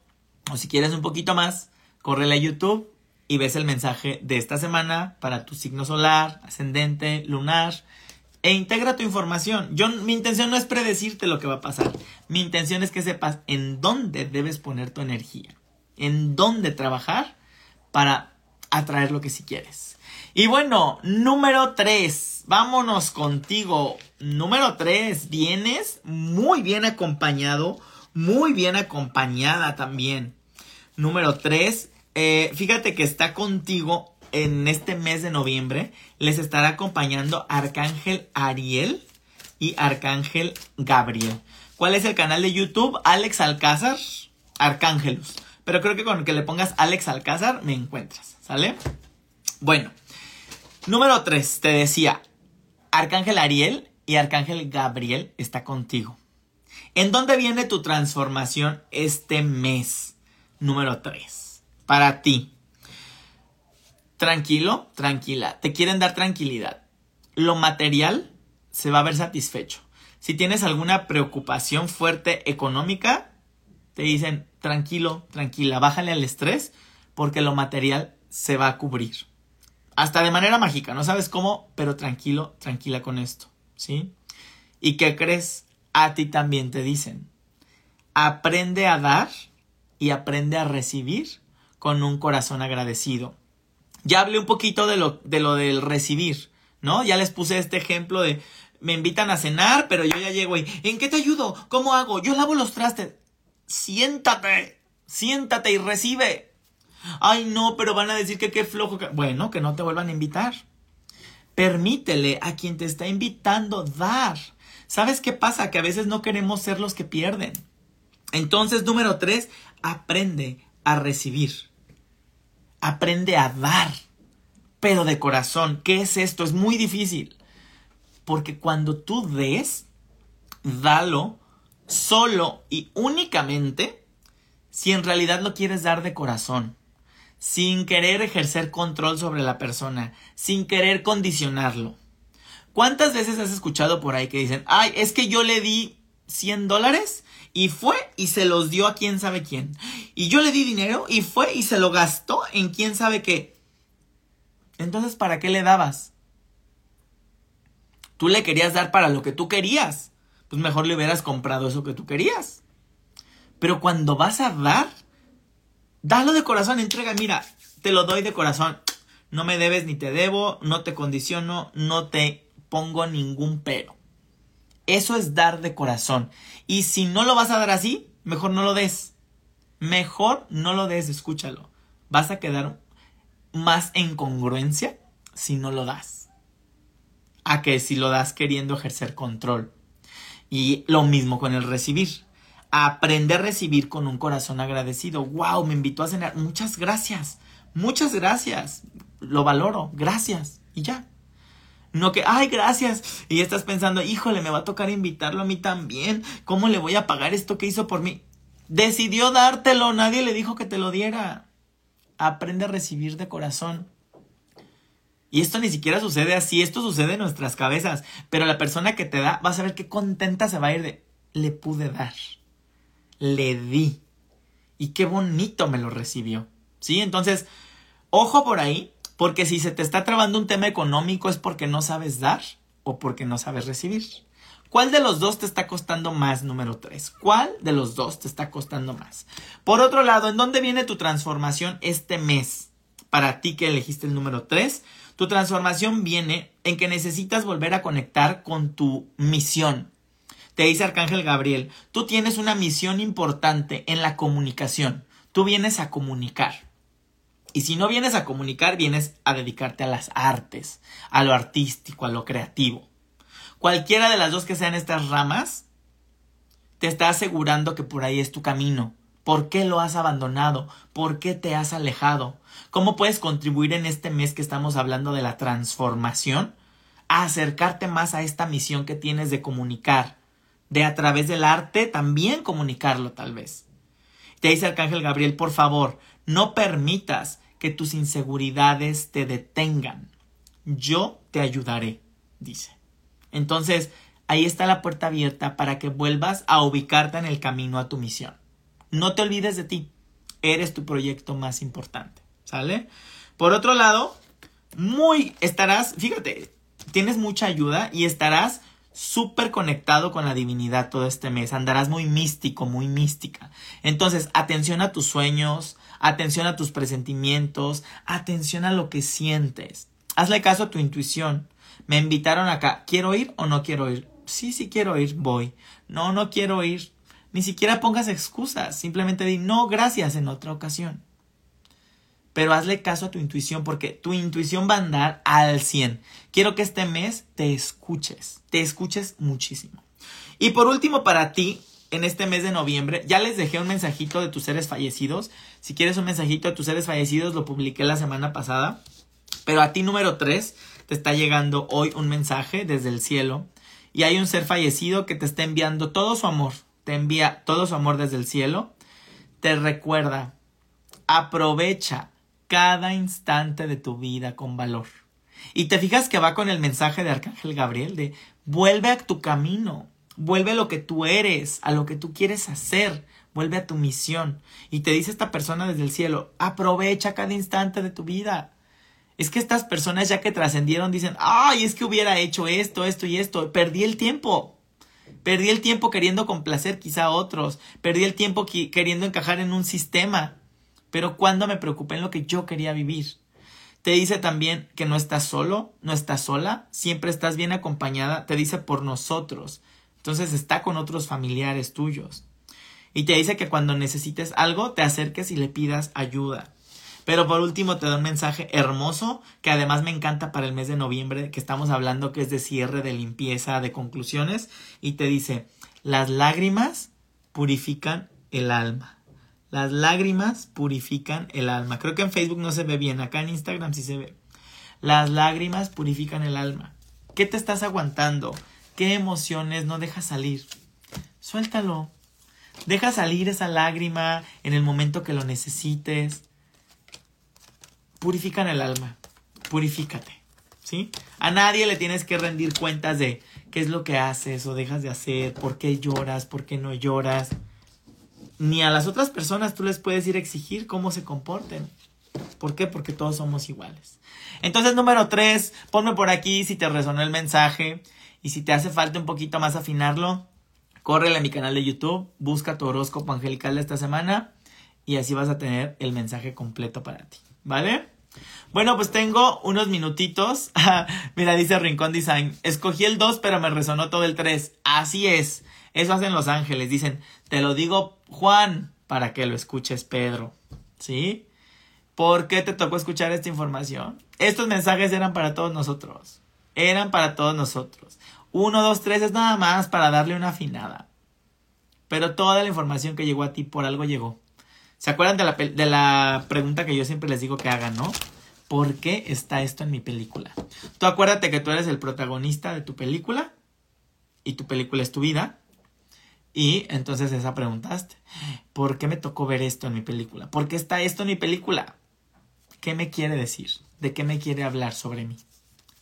o si quieres un poquito más, corre a YouTube y ves el mensaje de esta semana para tu signo solar, ascendente, lunar. E integra tu información. Yo, mi intención no es predecirte lo que va a pasar. Mi intención es que sepas en dónde debes poner tu energía. En dónde trabajar para atraer lo que si quieres. Y bueno, número 3. Vámonos contigo. Número 3. Vienes muy bien acompañado muy bien acompañada también. Número 3, eh, fíjate que está contigo en este mes de noviembre. Les estará acompañando Arcángel Ariel y Arcángel Gabriel. ¿Cuál es el canal de YouTube? Alex Alcázar, Arcángelus. Pero creo que con que le pongas Alex Alcázar me encuentras, ¿sale? Bueno, número 3, te decía, Arcángel Ariel y Arcángel Gabriel está contigo. ¿En dónde viene tu transformación este mes? Número 3. Para ti. Tranquilo, tranquila. Te quieren dar tranquilidad. Lo material se va a ver satisfecho. Si tienes alguna preocupación fuerte económica, te dicen, tranquilo, tranquila, bájale al estrés porque lo material se va a cubrir. Hasta de manera mágica, no sabes cómo, pero tranquilo, tranquila con esto, ¿sí? ¿Y qué crees? A ti también te dicen, aprende a dar y aprende a recibir con un corazón agradecido. Ya hablé un poquito de lo, de lo del recibir, ¿no? Ya les puse este ejemplo de me invitan a cenar, pero yo ya llego y ¿en qué te ayudo? ¿Cómo hago? Yo lavo los trastes. Siéntate, siéntate y recibe. Ay, no, pero van a decir que qué flojo. Bueno, que no te vuelvan a invitar. Permítele a quien te está invitando dar. ¿Sabes qué pasa? Que a veces no queremos ser los que pierden. Entonces, número tres, aprende a recibir. Aprende a dar. Pero de corazón. ¿Qué es esto? Es muy difícil. Porque cuando tú des, dalo solo y únicamente si en realidad lo quieres dar de corazón sin querer ejercer control sobre la persona, sin querer condicionarlo. ¿Cuántas veces has escuchado por ahí que dicen, ay, es que yo le di 100 dólares y fue y se los dio a quién sabe quién? Y yo le di dinero y fue y se lo gastó en quién sabe qué. Entonces, ¿para qué le dabas? Tú le querías dar para lo que tú querías. Pues mejor le hubieras comprado eso que tú querías. Pero cuando vas a dar, Dalo de corazón, entrega, mira, te lo doy de corazón. No me debes ni te debo, no te condiciono, no te pongo ningún pero. Eso es dar de corazón. Y si no lo vas a dar así, mejor no lo des. Mejor no lo des, escúchalo. Vas a quedar más en congruencia si no lo das. A que si lo das queriendo ejercer control. Y lo mismo con el recibir aprender a recibir con un corazón agradecido. ¡Wow! Me invitó a cenar. Muchas gracias. Muchas gracias. Lo valoro. Gracias. Y ya. No que, ay, gracias. Y estás pensando, híjole, me va a tocar invitarlo a mí también. ¿Cómo le voy a pagar esto que hizo por mí? Decidió dártelo. Nadie le dijo que te lo diera. Aprende a recibir de corazón. Y esto ni siquiera sucede así, esto sucede en nuestras cabezas. Pero la persona que te da, vas a ver qué contenta se va a ir de, le pude dar le di. Y qué bonito me lo recibió. ¿Sí? Entonces, ojo por ahí, porque si se te está trabando un tema económico es porque no sabes dar o porque no sabes recibir. ¿Cuál de los dos te está costando más, número 3? ¿Cuál de los dos te está costando más? Por otro lado, ¿en dónde viene tu transformación este mes? Para ti que elegiste el número 3, tu transformación viene en que necesitas volver a conectar con tu misión, te dice Arcángel Gabriel, tú tienes una misión importante en la comunicación. Tú vienes a comunicar. Y si no vienes a comunicar, vienes a dedicarte a las artes, a lo artístico, a lo creativo. Cualquiera de las dos que sean estas ramas, te está asegurando que por ahí es tu camino. ¿Por qué lo has abandonado? ¿Por qué te has alejado? ¿Cómo puedes contribuir en este mes que estamos hablando de la transformación? A acercarte más a esta misión que tienes de comunicar, de a través del arte también comunicarlo tal vez. Te dice Arcángel Gabriel, por favor, no permitas que tus inseguridades te detengan. Yo te ayudaré, dice. Entonces, ahí está la puerta abierta para que vuelvas a ubicarte en el camino a tu misión. No te olvides de ti. Eres tu proyecto más importante. ¿Sale? Por otro lado, muy estarás, fíjate, tienes mucha ayuda y estarás súper conectado con la divinidad todo este mes. Andarás muy místico, muy mística. Entonces, atención a tus sueños, atención a tus presentimientos, atención a lo que sientes. Hazle caso a tu intuición. Me invitaron acá. ¿Quiero ir o no quiero ir? Sí, sí quiero ir, voy. No, no quiero ir. Ni siquiera pongas excusas. Simplemente di no, gracias en otra ocasión pero hazle caso a tu intuición porque tu intuición va a andar al 100. Quiero que este mes te escuches, te escuches muchísimo. Y por último, para ti, en este mes de noviembre, ya les dejé un mensajito de tus seres fallecidos. Si quieres un mensajito de tus seres fallecidos, lo publiqué la semana pasada. Pero a ti número 3 te está llegando hoy un mensaje desde el cielo y hay un ser fallecido que te está enviando todo su amor, te envía todo su amor desde el cielo, te recuerda, aprovecha cada instante de tu vida con valor. Y te fijas que va con el mensaje de Arcángel Gabriel de vuelve a tu camino, vuelve a lo que tú eres, a lo que tú quieres hacer, vuelve a tu misión. Y te dice esta persona desde el cielo, aprovecha cada instante de tu vida. Es que estas personas ya que trascendieron dicen, ay, es que hubiera hecho esto, esto y esto, perdí el tiempo. Perdí el tiempo queriendo complacer quizá a otros, perdí el tiempo queriendo encajar en un sistema, pero cuando me preocupé en lo que yo quería vivir. Te dice también que no estás solo, no estás sola, siempre estás bien acompañada, te dice por nosotros. Entonces está con otros familiares tuyos. Y te dice que cuando necesites algo, te acerques y le pidas ayuda. Pero por último te da un mensaje hermoso que además me encanta para el mes de noviembre que estamos hablando que es de cierre, de limpieza, de conclusiones. Y te dice, las lágrimas purifican el alma. Las lágrimas purifican el alma. Creo que en Facebook no se ve bien, acá en Instagram sí se ve. Las lágrimas purifican el alma. ¿Qué te estás aguantando? ¿Qué emociones no dejas salir? Suéltalo. Deja salir esa lágrima en el momento que lo necesites. Purifican el alma. Purifícate. ¿Sí? A nadie le tienes que rendir cuentas de qué es lo que haces o dejas de hacer, por qué lloras, por qué no lloras ni a las otras personas tú les puedes ir a exigir cómo se comporten. ¿Por qué? Porque todos somos iguales. Entonces, número tres, ponme por aquí si te resonó el mensaje y si te hace falta un poquito más afinarlo, córrele a mi canal de YouTube, busca tu horóscopo angelical de esta semana y así vas a tener el mensaje completo para ti. ¿Vale? Bueno, pues tengo unos minutitos. Mira, dice Rincón Design. Escogí el 2, pero me resonó todo el 3. Así es. Eso hacen los ángeles. Dicen, te lo digo Juan para que lo escuches Pedro. ¿Sí? ¿Por qué te tocó escuchar esta información? Estos mensajes eran para todos nosotros. Eran para todos nosotros. Uno, dos, tres es nada más para darle una afinada. Pero toda la información que llegó a ti por algo llegó. ¿Se acuerdan de la, de la pregunta que yo siempre les digo que hagan, no? ¿Por qué está esto en mi película? Tú acuérdate que tú eres el protagonista de tu película y tu película es tu vida. Y entonces esa preguntaste, ¿por qué me tocó ver esto en mi película? ¿Por qué está esto en mi película? ¿Qué me quiere decir? ¿De qué me quiere hablar sobre mí?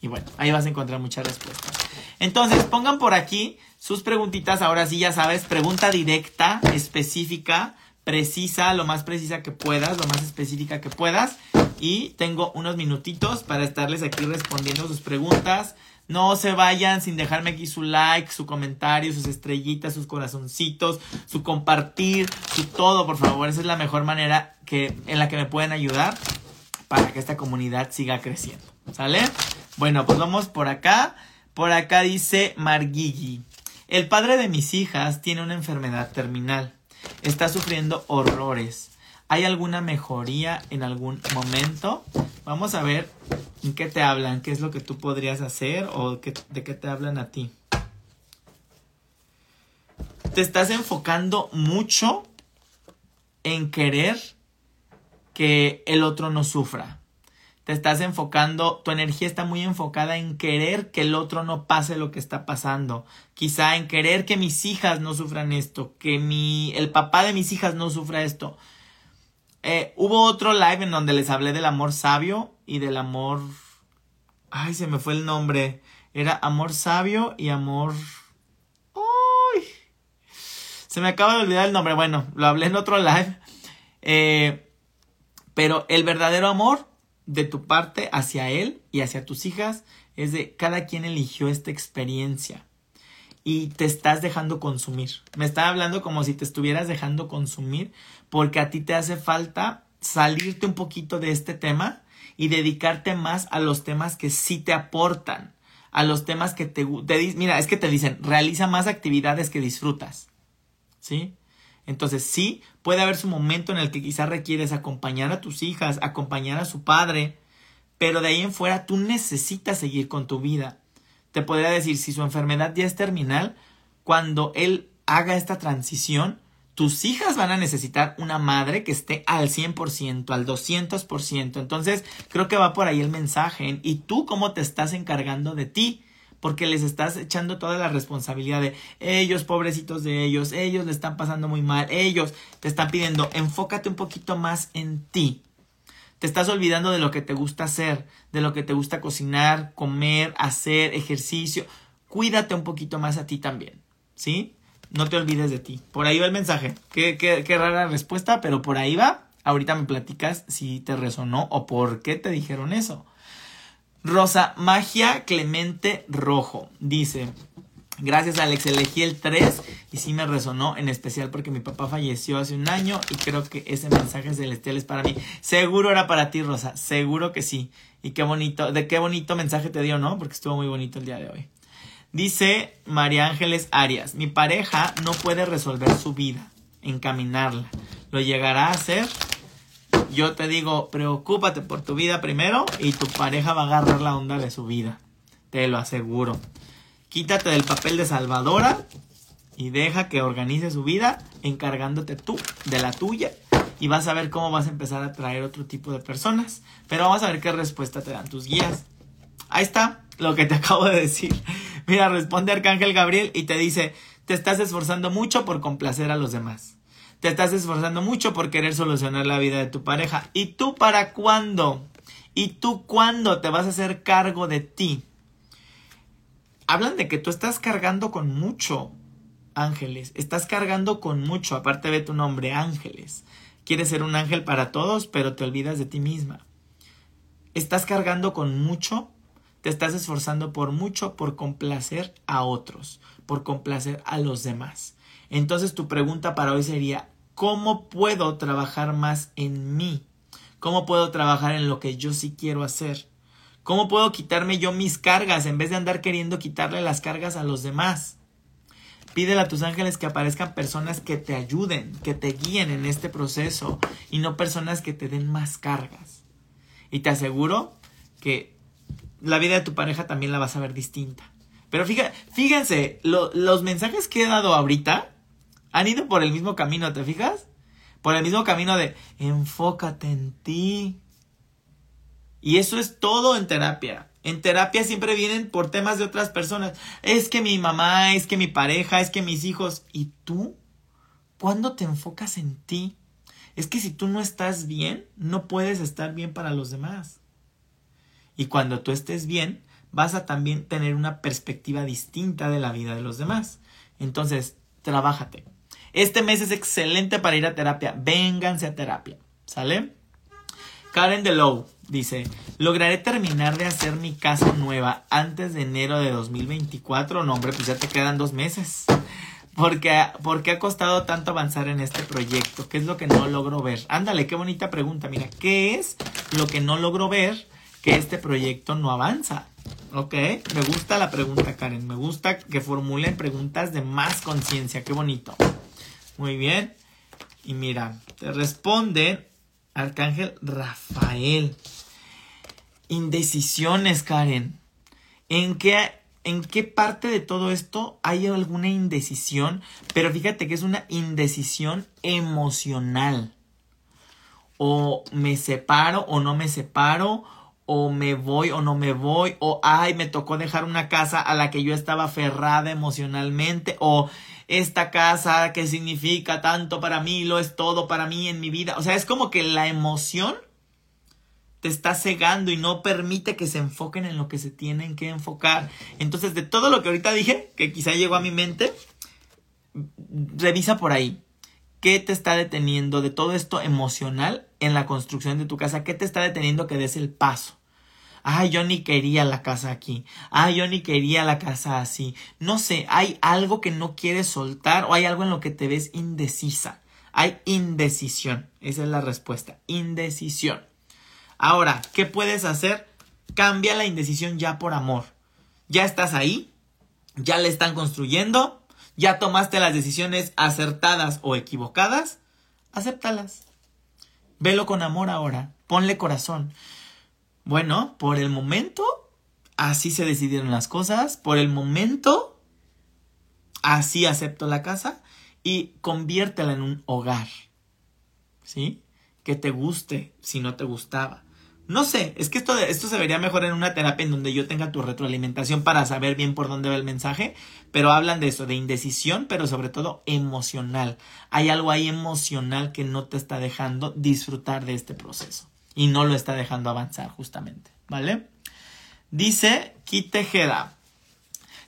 Y bueno, ahí vas a encontrar muchas respuestas. Entonces, pongan por aquí sus preguntitas. Ahora sí, ya sabes, pregunta directa, específica, precisa, lo más precisa que puedas, lo más específica que puedas. Y tengo unos minutitos para estarles aquí respondiendo sus preguntas. No se vayan sin dejarme aquí su like, su comentario, sus estrellitas, sus corazoncitos, su compartir, su todo, por favor. Esa es la mejor manera que, en la que me pueden ayudar para que esta comunidad siga creciendo. ¿Sale? Bueno, pues vamos por acá. Por acá dice Marguigi. El padre de mis hijas tiene una enfermedad terminal. Está sufriendo horrores. ¿Hay alguna mejoría en algún momento? Vamos a ver en qué te hablan, qué es lo que tú podrías hacer o de qué te hablan a ti. Te estás enfocando mucho en querer que el otro no sufra. Te estás enfocando, tu energía está muy enfocada en querer que el otro no pase lo que está pasando. Quizá en querer que mis hijas no sufran esto, que mi, el papá de mis hijas no sufra esto. Eh, hubo otro live en donde les hablé del amor sabio y del amor... Ay, se me fue el nombre. Era amor sabio y amor... ¡Ay! Se me acaba de olvidar el nombre. Bueno, lo hablé en otro live. Eh, pero el verdadero amor de tu parte hacia él y hacia tus hijas es de cada quien eligió esta experiencia y te estás dejando consumir. Me está hablando como si te estuvieras dejando consumir porque a ti te hace falta salirte un poquito de este tema y dedicarte más a los temas que sí te aportan, a los temas que te, te mira, es que te dicen, realiza más actividades que disfrutas. ¿Sí? Entonces sí, puede haber su momento en el que quizás requieres acompañar a tus hijas, acompañar a su padre, pero de ahí en fuera tú necesitas seguir con tu vida te podría decir, si su enfermedad ya es terminal, cuando él haga esta transición, tus hijas van a necesitar una madre que esté al 100%, al 200%. Entonces, creo que va por ahí el mensaje. ¿Y tú cómo te estás encargando de ti? porque les estás echando toda la responsabilidad de ellos, pobrecitos de ellos, ellos le están pasando muy mal, ellos te están pidiendo, enfócate un poquito más en ti. Te estás olvidando de lo que te gusta hacer, de lo que te gusta cocinar, comer, hacer, ejercicio. Cuídate un poquito más a ti también, ¿sí? No te olvides de ti. Por ahí va el mensaje. Qué, qué, qué rara respuesta, pero por ahí va. Ahorita me platicas si te resonó o por qué te dijeron eso. Rosa Magia Clemente Rojo dice, gracias Alex, elegí el 3 y sí me resonó en especial porque mi papá falleció hace un año y creo que ese mensaje celestial es para mí. Seguro era para ti, Rosa, seguro que sí. Y qué bonito, de qué bonito mensaje te dio, ¿no? Porque estuvo muy bonito el día de hoy. Dice María Ángeles Arias, mi pareja no puede resolver su vida, encaminarla. Lo llegará a hacer yo te digo, preocúpate por tu vida primero y tu pareja va a agarrar la onda de su vida. Te lo aseguro. Quítate del papel de salvadora y deja que organice su vida encargándote tú de la tuya y vas a ver cómo vas a empezar a traer otro tipo de personas. Pero vamos a ver qué respuesta te dan tus guías. Ahí está lo que te acabo de decir. Mira, responde Arcángel Gabriel y te dice, te estás esforzando mucho por complacer a los demás. Te estás esforzando mucho por querer solucionar la vida de tu pareja. ¿Y tú para cuándo? ¿Y tú cuándo te vas a hacer cargo de ti? Hablan de que tú estás cargando con mucho, ángeles. Estás cargando con mucho. Aparte de tu nombre, ángeles. Quieres ser un ángel para todos, pero te olvidas de ti misma. Estás cargando con mucho. Te estás esforzando por mucho por complacer a otros, por complacer a los demás. Entonces tu pregunta para hoy sería, ¿Cómo puedo trabajar más en mí? ¿Cómo puedo trabajar en lo que yo sí quiero hacer? ¿Cómo puedo quitarme yo mis cargas en vez de andar queriendo quitarle las cargas a los demás? Pídele a tus ángeles que aparezcan personas que te ayuden, que te guíen en este proceso y no personas que te den más cargas. Y te aseguro que la vida de tu pareja también la vas a ver distinta. Pero fíjense, los mensajes que he dado ahorita han ido por el mismo camino, ¿te fijas? Por el mismo camino de enfócate en ti. Y eso es todo en terapia. En terapia siempre vienen por temas de otras personas. Es que mi mamá, es que mi pareja, es que mis hijos. ¿Y tú? ¿Cuándo te enfocas en ti? Es que si tú no estás bien, no puedes estar bien para los demás. Y cuando tú estés bien, vas a también tener una perspectiva distinta de la vida de los demás. Entonces, trabájate. Este mes es excelente para ir a terapia. Vénganse a terapia. ¿Sale? Karen DeLow dice, lograré terminar de hacer mi casa nueva antes de enero de 2024. No, hombre, pues ya te quedan dos meses. Porque, porque ha costado tanto avanzar en este proyecto? ¿Qué es lo que no logro ver? Ándale, qué bonita pregunta. Mira, ¿qué es lo que no logro ver que este proyecto no avanza? Ok, me gusta la pregunta, Karen. Me gusta que formulen preguntas de más conciencia. Qué bonito. Muy bien. Y mira, te responde Arcángel Rafael. Indecisiones, Karen. ¿En qué, ¿En qué parte de todo esto hay alguna indecisión? Pero fíjate que es una indecisión emocional. O me separo o no me separo. O me voy o no me voy. O ay, me tocó dejar una casa a la que yo estaba aferrada emocionalmente. O esta casa que significa tanto para mí, lo es todo para mí en mi vida. O sea, es como que la emoción te está cegando y no permite que se enfoquen en lo que se tienen que enfocar. Entonces, de todo lo que ahorita dije, que quizá llegó a mi mente, revisa por ahí. ¿Qué te está deteniendo de todo esto emocional en la construcción de tu casa? ¿Qué te está deteniendo que des el paso? ay, yo ni quería la casa aquí, ay, yo ni quería la casa así. No sé, hay algo que no quieres soltar o hay algo en lo que te ves indecisa. Hay indecisión. Esa es la respuesta. Indecisión. Ahora, ¿qué puedes hacer? Cambia la indecisión ya por amor. Ya estás ahí, ya le están construyendo, ya tomaste las decisiones acertadas o equivocadas, acéptalas. Velo con amor ahora, ponle corazón. Bueno, por el momento, así se decidieron las cosas. Por el momento, así acepto la casa y conviértela en un hogar. ¿Sí? Que te guste si no te gustaba. No sé, es que esto, esto se vería mejor en una terapia en donde yo tenga tu retroalimentación para saber bien por dónde va el mensaje, pero hablan de eso, de indecisión, pero sobre todo emocional. Hay algo ahí emocional que no te está dejando disfrutar de este proceso y no lo está dejando avanzar justamente, ¿vale? Dice Kitejeda,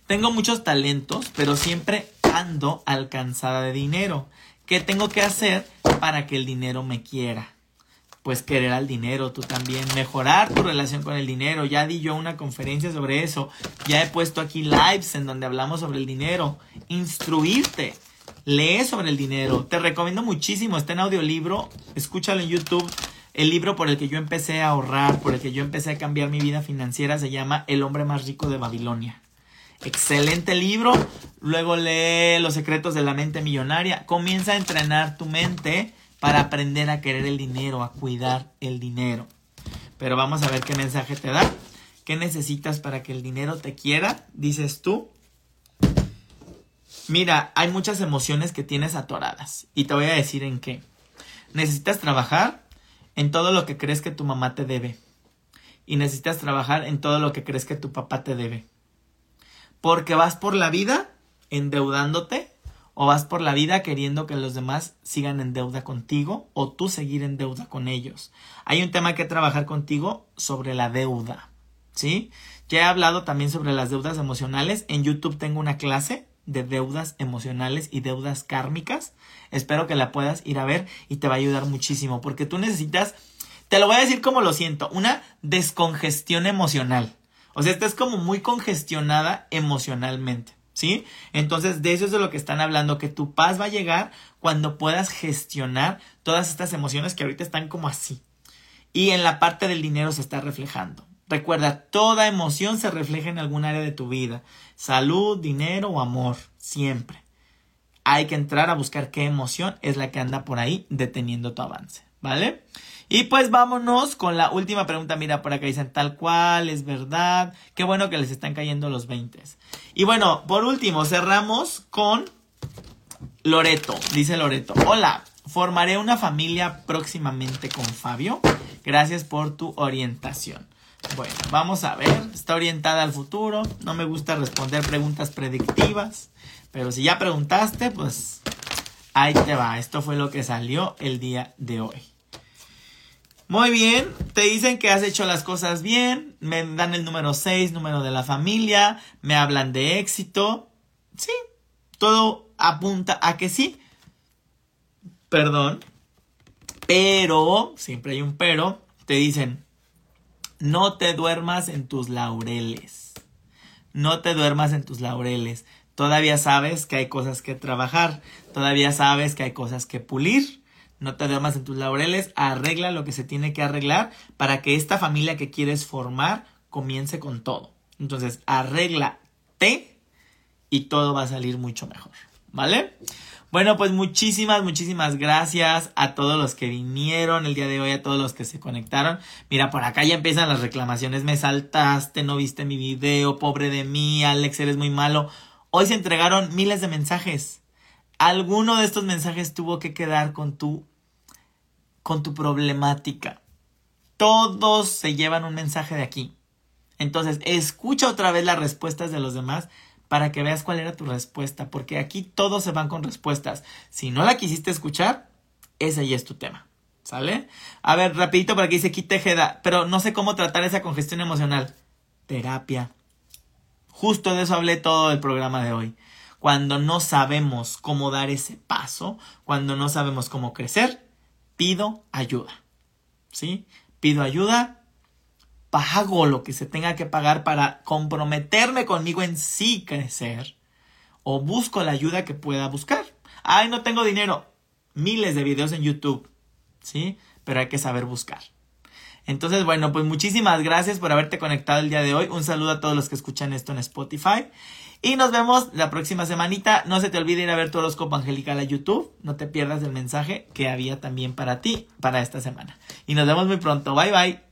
tengo muchos talentos, pero siempre ando alcanzada de dinero. ¿Qué tengo que hacer para que el dinero me quiera? Pues querer al dinero, tú también, mejorar tu relación con el dinero. Ya di yo una conferencia sobre eso, ya he puesto aquí lives en donde hablamos sobre el dinero, instruirte, lee sobre el dinero. Te recomiendo muchísimo, está en audiolibro, escúchalo en YouTube. El libro por el que yo empecé a ahorrar, por el que yo empecé a cambiar mi vida financiera, se llama El hombre más rico de Babilonia. Excelente libro. Luego lee Los secretos de la mente millonaria. Comienza a entrenar tu mente para aprender a querer el dinero, a cuidar el dinero. Pero vamos a ver qué mensaje te da. ¿Qué necesitas para que el dinero te quiera? Dices tú. Mira, hay muchas emociones que tienes atoradas. Y te voy a decir en qué. Necesitas trabajar en todo lo que crees que tu mamá te debe. Y necesitas trabajar en todo lo que crees que tu papá te debe. Porque vas por la vida endeudándote o vas por la vida queriendo que los demás sigan en deuda contigo o tú seguir en deuda con ellos. Hay un tema que trabajar contigo sobre la deuda, ¿sí? Ya he hablado también sobre las deudas emocionales. En YouTube tengo una clase de deudas emocionales y deudas kármicas. Espero que la puedas ir a ver y te va a ayudar muchísimo porque tú necesitas, te lo voy a decir como lo siento, una descongestión emocional. O sea, estás como muy congestionada emocionalmente. ¿Sí? Entonces, de eso es de lo que están hablando, que tu paz va a llegar cuando puedas gestionar todas estas emociones que ahorita están como así. Y en la parte del dinero se está reflejando. Recuerda, toda emoción se refleja en algún área de tu vida. Salud, dinero o amor, siempre. Hay que entrar a buscar qué emoción es la que anda por ahí deteniendo tu avance, ¿vale? Y pues vámonos con la última pregunta. Mira, por acá dicen tal cual, es verdad. Qué bueno que les están cayendo los 20. Y bueno, por último, cerramos con Loreto. Dice Loreto. Hola, formaré una familia próximamente con Fabio. Gracias por tu orientación. Bueno, vamos a ver. Está orientada al futuro. No me gusta responder preguntas predictivas. Pero si ya preguntaste, pues ahí te va. Esto fue lo que salió el día de hoy. Muy bien, te dicen que has hecho las cosas bien, me dan el número 6, número de la familia, me hablan de éxito. Sí, todo apunta a que sí. Perdón. Pero, siempre hay un pero, te dicen, no te duermas en tus laureles. No te duermas en tus laureles. Todavía sabes que hay cosas que trabajar, todavía sabes que hay cosas que pulir no te duermas en tus laureles, arregla lo que se tiene que arreglar para que esta familia que quieres formar comience con todo. Entonces, arréglate y todo va a salir mucho mejor, ¿vale? Bueno, pues muchísimas, muchísimas gracias a todos los que vinieron el día de hoy, a todos los que se conectaron. Mira, por acá ya empiezan las reclamaciones. Me saltaste, no viste mi video, pobre de mí, Alex, eres muy malo. Hoy se entregaron miles de mensajes alguno de estos mensajes tuvo que quedar con tu con tu problemática. Todos se llevan un mensaje de aquí. Entonces, escucha otra vez las respuestas de los demás para que veas cuál era tu respuesta, porque aquí todos se van con respuestas. Si no la quisiste escuchar, ese ya es tu tema. ¿Sale? A ver, rapidito para que dice aquí Tejeda, pero no sé cómo tratar esa congestión emocional. Terapia. Justo de eso hablé todo el programa de hoy cuando no sabemos cómo dar ese paso, cuando no sabemos cómo crecer, pido ayuda. ¿Sí? Pido ayuda, pago lo que se tenga que pagar para comprometerme conmigo en sí crecer o busco la ayuda que pueda buscar. Ay, no tengo dinero. Miles de videos en YouTube. ¿Sí? Pero hay que saber buscar. Entonces, bueno, pues muchísimas gracias por haberte conectado el día de hoy. Un saludo a todos los que escuchan esto en Spotify. Y nos vemos la próxima semanita. No se te olvide ir a ver tu horóscopo angelical a YouTube. No te pierdas el mensaje que había también para ti para esta semana. Y nos vemos muy pronto. Bye bye.